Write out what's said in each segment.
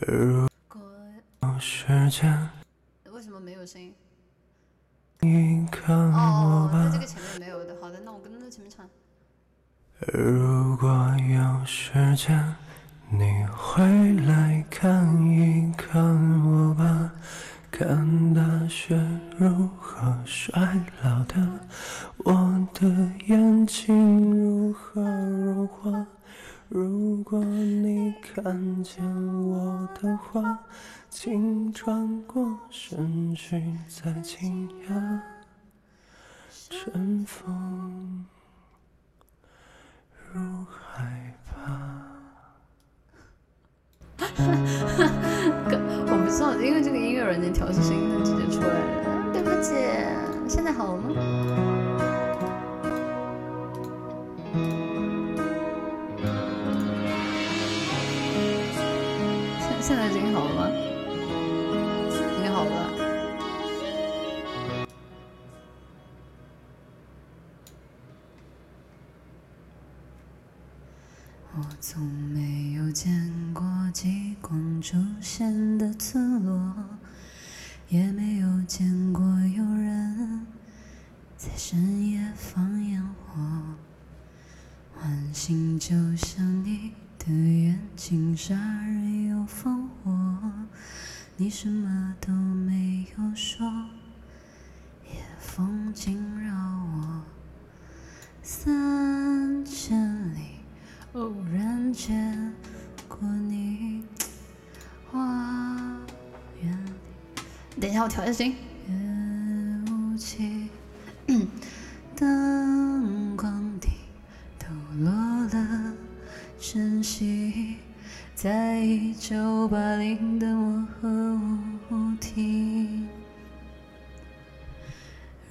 如果有时间，为什么没有声音？你看我哦，那这吧。个前面没有的。好的，那我跟着前面唱。如果有时间，你会来看一看我吧，看大雪如何衰老的，我的眼睛如何融化。如果你看见我的话，请转过身去，再惊讶。尘封如害怕。我不知道，因为这个音乐软件调试声音，现在声音好了吗？声音好了？我从没有见过极光出现的村落，也没有见过有人在深夜放烟火。晚星就像你的眼睛，杀人。你什么都没有说，夜风惊扰我。三千里。偶然见过你，花园里。等一下，我调一下声音。夜雾气，灯光底抖落了晨曦，在一九八零的漠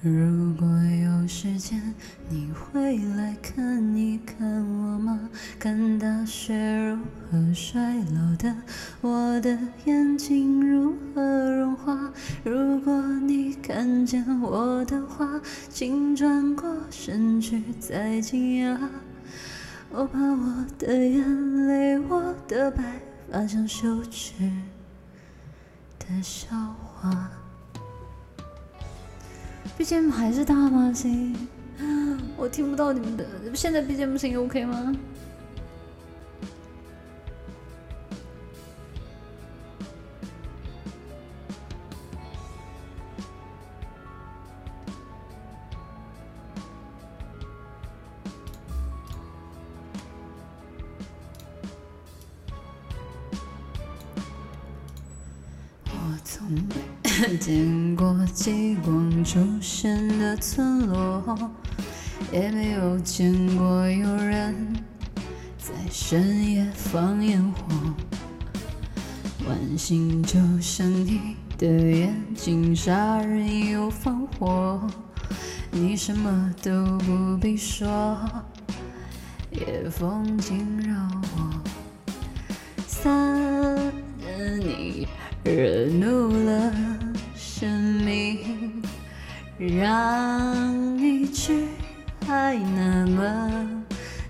如果有时间，你会来看一看我吗？看大雪如何衰老的，我的眼睛如何融化。如果你看见我的话，请转过身去，再惊讶。我怕我的眼泪，我的白发像羞耻的笑话。BGM 还是大吗？声音，我听不到你们的。现在 BGM 声音 OK 吗？我从没见过极光出现的村落，也没有见过有人在深夜放烟火。晚星就像你的眼睛，杀人又放火。你什么都不必说，夜风惊扰我。三人你惹怒了，让你去还那么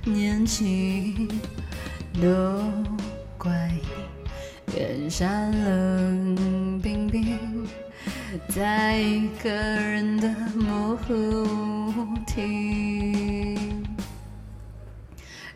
年轻，都怪你远山冷冰冰，在一个人的模糊舞厅。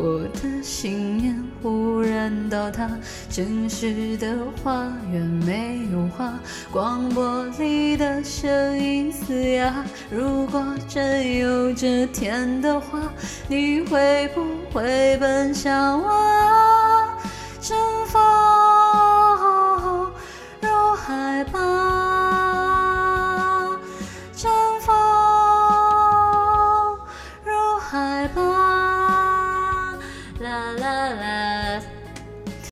我的信念忽然倒塌，城市的花园没有花，广播里的声音嘶哑。如果真有这天的话，你会不会奔向我？